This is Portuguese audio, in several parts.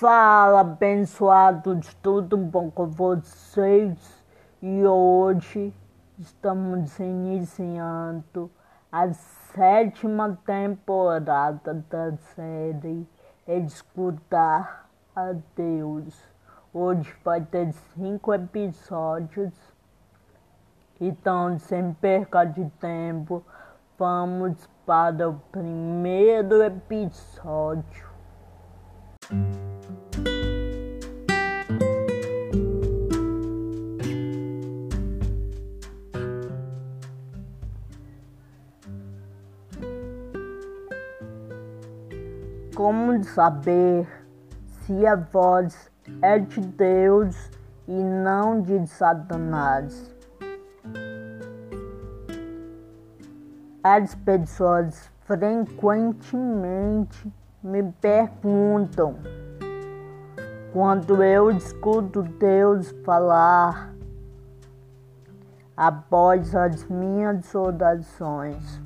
Fala, abençoados, tudo bom com vocês? E hoje estamos iniciando a sétima temporada da série Escutar a Deus. Hoje vai ter cinco episódios. Então, sem perca de tempo, vamos para o primeiro episódio. Como saber se a voz é de Deus e não de Satanás? As pessoas frequentemente me perguntam quando eu escuto Deus falar após as minhas orações.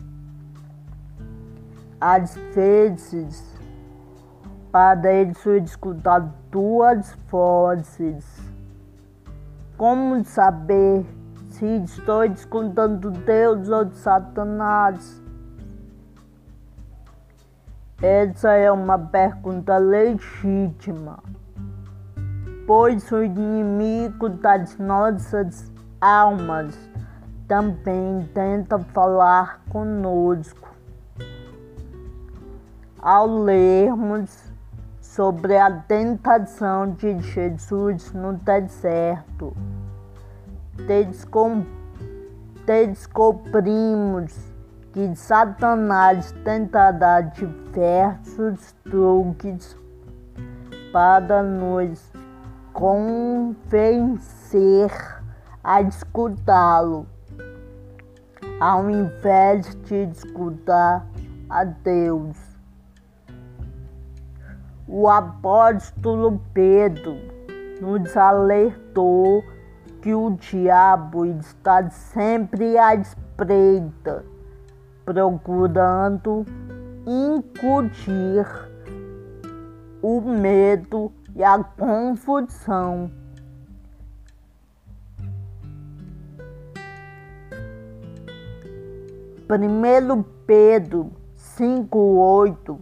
Às vezes, pareço escutar duas vozes. Como saber se estou escutando Deus ou Satanás? Essa é uma pergunta legítima, pois o inimigo das nossas almas também tenta falar conosco. Ao lermos sobre a tentação de Jesus no deserto, descobrimos que Satanás tentará diversos truques para nos convencer a escutá-lo, ao invés de escutar a Deus. O apóstolo Pedro nos alertou que o diabo está sempre à espreita procurando incutir o medo e a confusão. Primeiro Pedro 5:8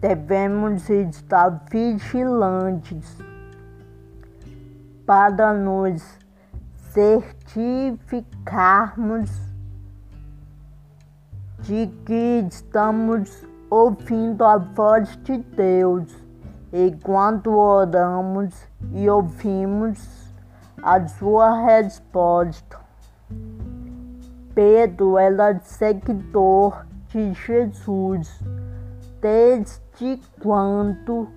Devemos estar vigilantes para nos certificarmos de que estamos ouvindo a voz de Deus enquanto oramos e ouvimos a sua resposta. Pedro era seguidor de Jesus desde quando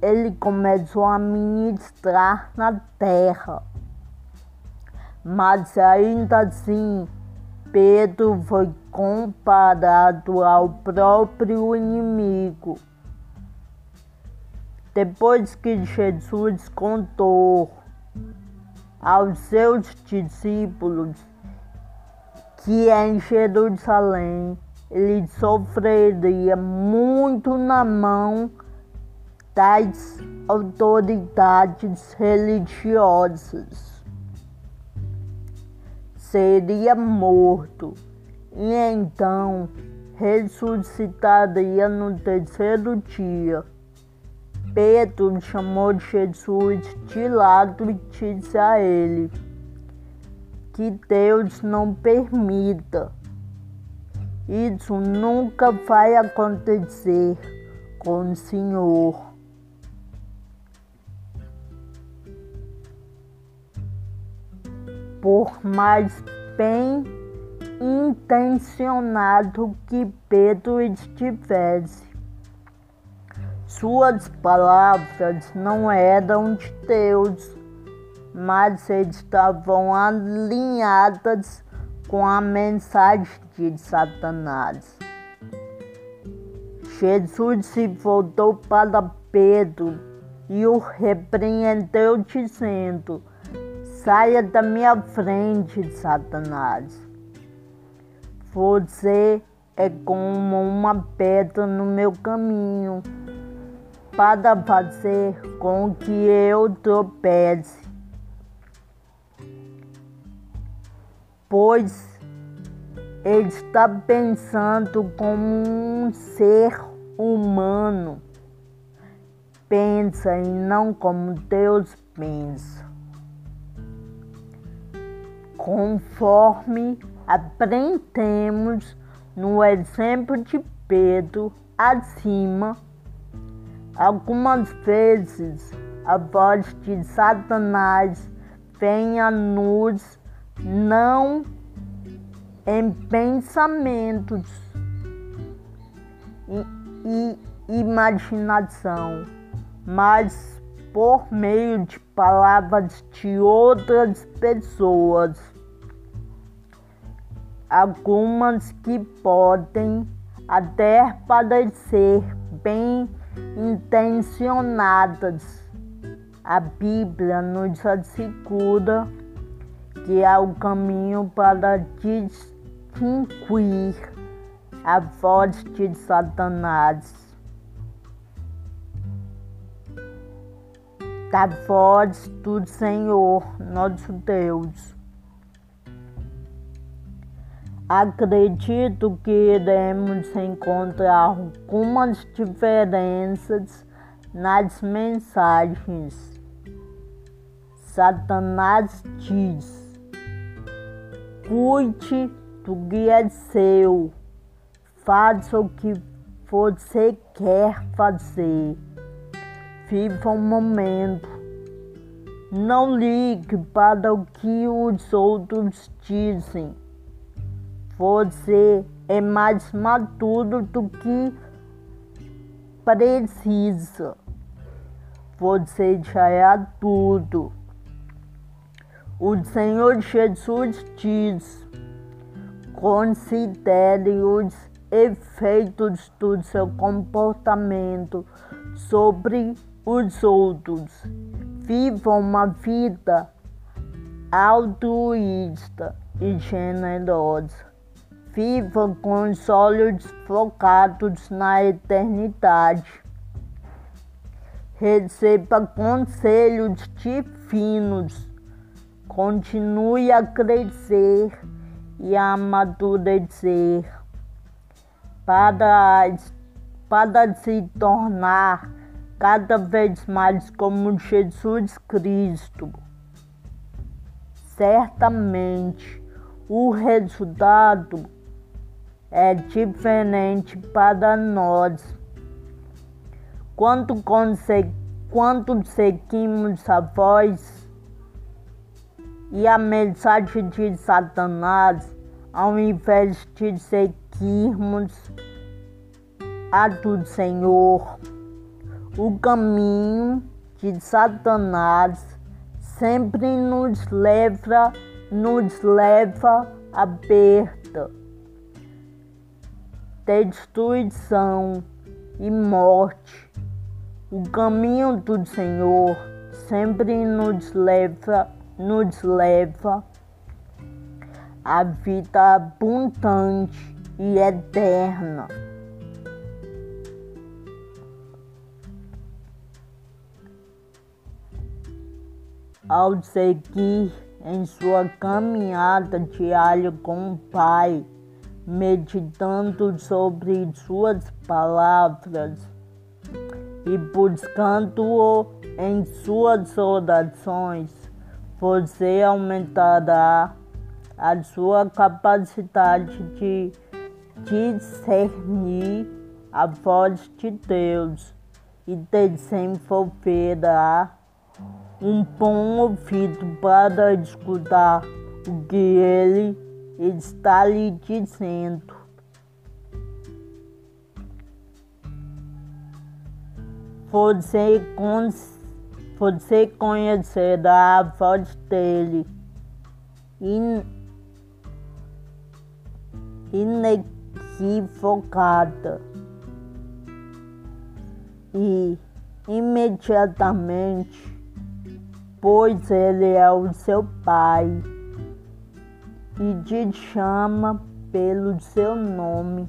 ele começou a ministrar na terra. Mas ainda assim, Pedro foi comparado ao próprio inimigo. Depois que Jesus contou aos seus discípulos que em Jerusalém ele sofreria muito na mão das autoridades religiosas seria morto e então ressuscitaria no terceiro dia. Pedro chamou Jesus de lado e disse a ele que Deus não permita. Isso nunca vai acontecer com o Senhor. por mais bem intencionado que Pedro estivesse. Suas palavras não eram de Deus, mas estavam alinhadas com a mensagem de Satanás. Jesus se voltou para Pedro e o repreendeu, dizendo: Saia da minha frente, Satanás. Você é como uma pedra no meu caminho. para fazer com que eu tropece. Pois ele está pensando como um ser humano pensa e não como Deus pensa. Conforme aprendemos no exemplo de Pedro acima, algumas vezes a voz de Satanás vem a nos não em pensamentos e, imaginação, mas por meio de palavras de outras pessoas, algumas que podem até parecer bem intencionadas. A Bíblia nos assegura que há o caminho para distinguir a voz de Satanás da voz do Senhor nosso Deus. Acredito que iremos encontrar algumas diferenças nas mensagens. Satanás diz: cuide do que é seu, faça o que você quer fazer, viva o momento, não ligue para o que os outros dizem. Você é mais maduro do que precisa. Você já é adulto. O Senhor Jesus diz: considere os efeitos do seu comportamento sobre os outros. Viva uma vida altruísta e generosa. Viva com os olhos focados na eternidade. Receba conselhos divinos continue a crescer e a amadurecer para, para se tornar cada vez mais como Jesus Cristo. Certamente o resultado é diferente para nós. Quando, quando seguimos a voz e a mensagem de Satanás, ao invés de seguirmos a do Senhor, o caminho de Satanás sempre nos leva, nos leva a perda, destruição e morte. O caminho do Senhor sempre nos leva nos leva à vida abundante e eterna. Ao seguir em sua caminhada diária com o Pai, meditando sobre suas palavras e buscando-o em suas orações, você aumentará a sua capacidade de discernir a voz de Deus e desenvolverá um bom ouvido para escutar o que Ele está lhe dizendo. Você consegue você conhecerá a voz dele in, inequivocada e imediatamente, pois ele é o seu pai e te chama pelo seu nome.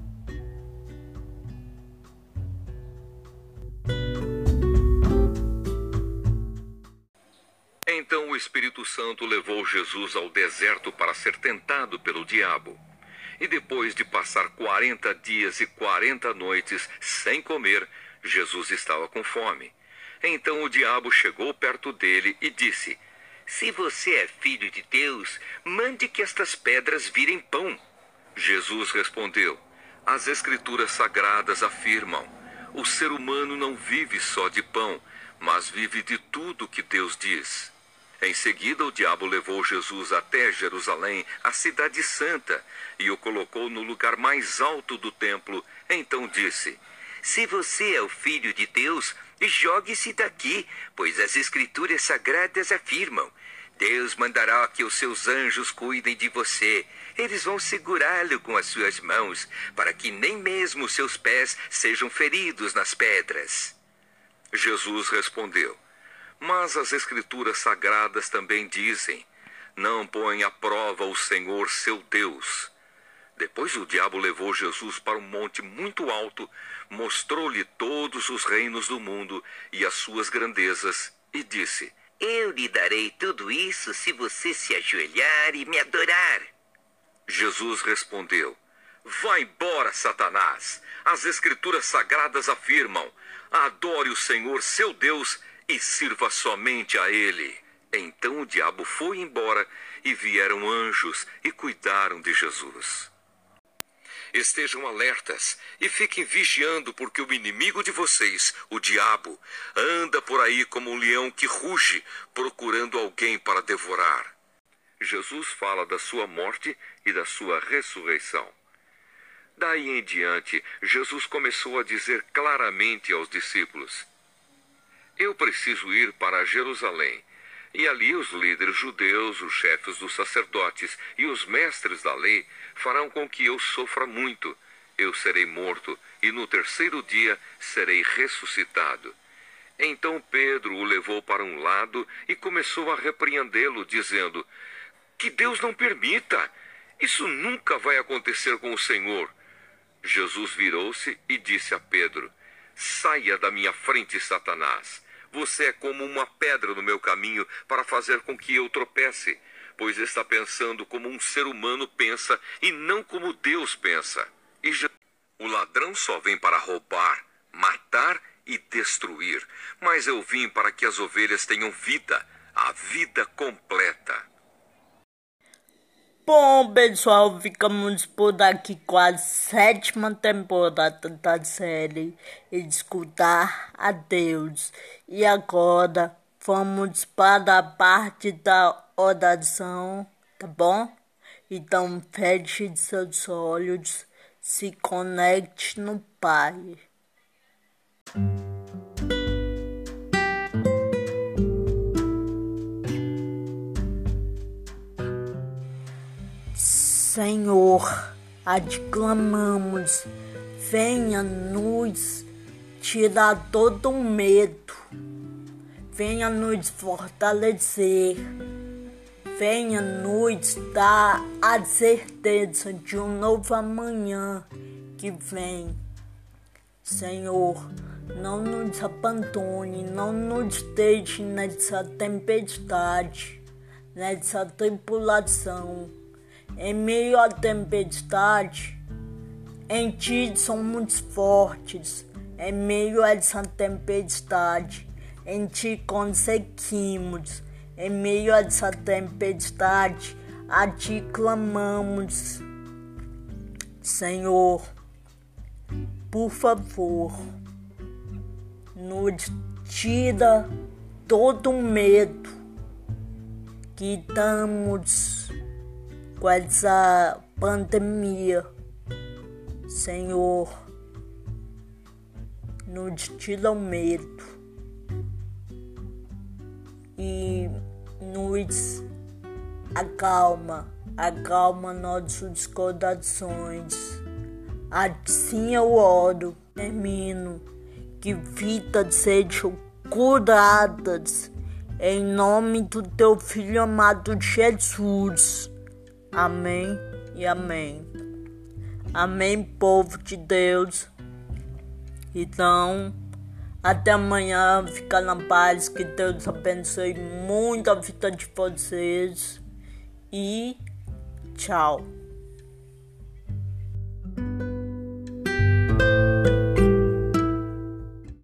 O Espírito Santo levou Jesus ao deserto para ser tentado pelo diabo. E depois de passar quarenta dias e quarenta noites sem comer, Jesus estava com fome. Então o diabo chegou perto dele e disse: Se você é filho de Deus, mande que estas pedras virem pão. Jesus respondeu: As Escrituras sagradas afirmam: o ser humano não vive só de pão, mas vive de tudo que Deus diz. Em seguida, o diabo levou Jesus até Jerusalém, a cidade santa, e o colocou no lugar mais alto do templo. Então disse: Se você é o filho de Deus, jogue-se daqui, pois as Escrituras sagradas afirmam: Deus mandará que os seus anjos cuidem de você. Eles vão segurá-lo com as suas mãos, para que nem mesmo seus pés sejam feridos nas pedras. Jesus respondeu: Mas as Escrituras sagradas também dizem: Não põe à prova o Senhor seu Deus. Depois o diabo levou Jesus para um monte muito alto, mostrou-lhe todos os reinos do mundo e as suas grandezas, e disse: Eu lhe darei tudo isso se você se ajoelhar e me adorar. Jesus respondeu: Vá embora, Satanás. As Escrituras sagradas afirmam: Adore o Senhor seu Deus e sirva somente a Ele. Então o diabo foi embora e vieram anjos e cuidaram de Jesus. Estejam alertas e fiquem vigiando, porque o inimigo de vocês, o diabo, anda por aí como um leão que ruge, procurando alguém para devorar. Jesus fala da sua morte e da sua ressurreição. Daí em diante, Jesus começou a dizer claramente aos discípulos: Eu preciso ir para Jerusalém. E ali os líderes judeus, os chefes dos sacerdotes e os mestres da lei farão com que eu sofra muito. Eu serei morto e no terceiro dia serei ressuscitado. Então Pedro o levou para um lado e começou a repreendê-lo, dizendo: Que Deus não permita! Isso nunca vai acontecer com o Senhor. Jesus virou-se e disse a Pedro: Saia da minha frente, Satanás. Você é como uma pedra no meu caminho para fazer com que eu tropece, pois está pensando como um ser humano pensa e não como Deus pensa. E já... o ladrão só vem para roubar, matar e destruir, mas eu vim para que as ovelhas tenham vida, a vida completa. Bom, pessoal, ficamos por aqui com a sétima temporada da série Escutar a Deus. E agora vamos para a parte da oração, tá bom? Então feche seus olhos, se conecte no Pai. Senhor, adclamamos, venha nos tirar todo o medo, venha nos fortalecer, venha nos dar a certeza de um novo amanhã que vem. Senhor, não nos abandone, não nos deixe nessa tempestade, nessa tripulação em meio à tempestade, em ti somos fortes. Em meio a essa tempestade, em ti conseguimos. Em meio a essa tempestade, a ti clamamos. Senhor, por favor, nos tira todo o medo que estamos com essa pandemia. Senhor, nos tira o medo e nos acalma, acalma nossos corações. Assim eu oro, termino, que vidas sejam curadas em nome do teu filho amado Jesus. Amém e amém. Amém, povo de Deus. Então, Até amanhã, fica na paz, que Deus abençoe muito a vida de vocês e tchau.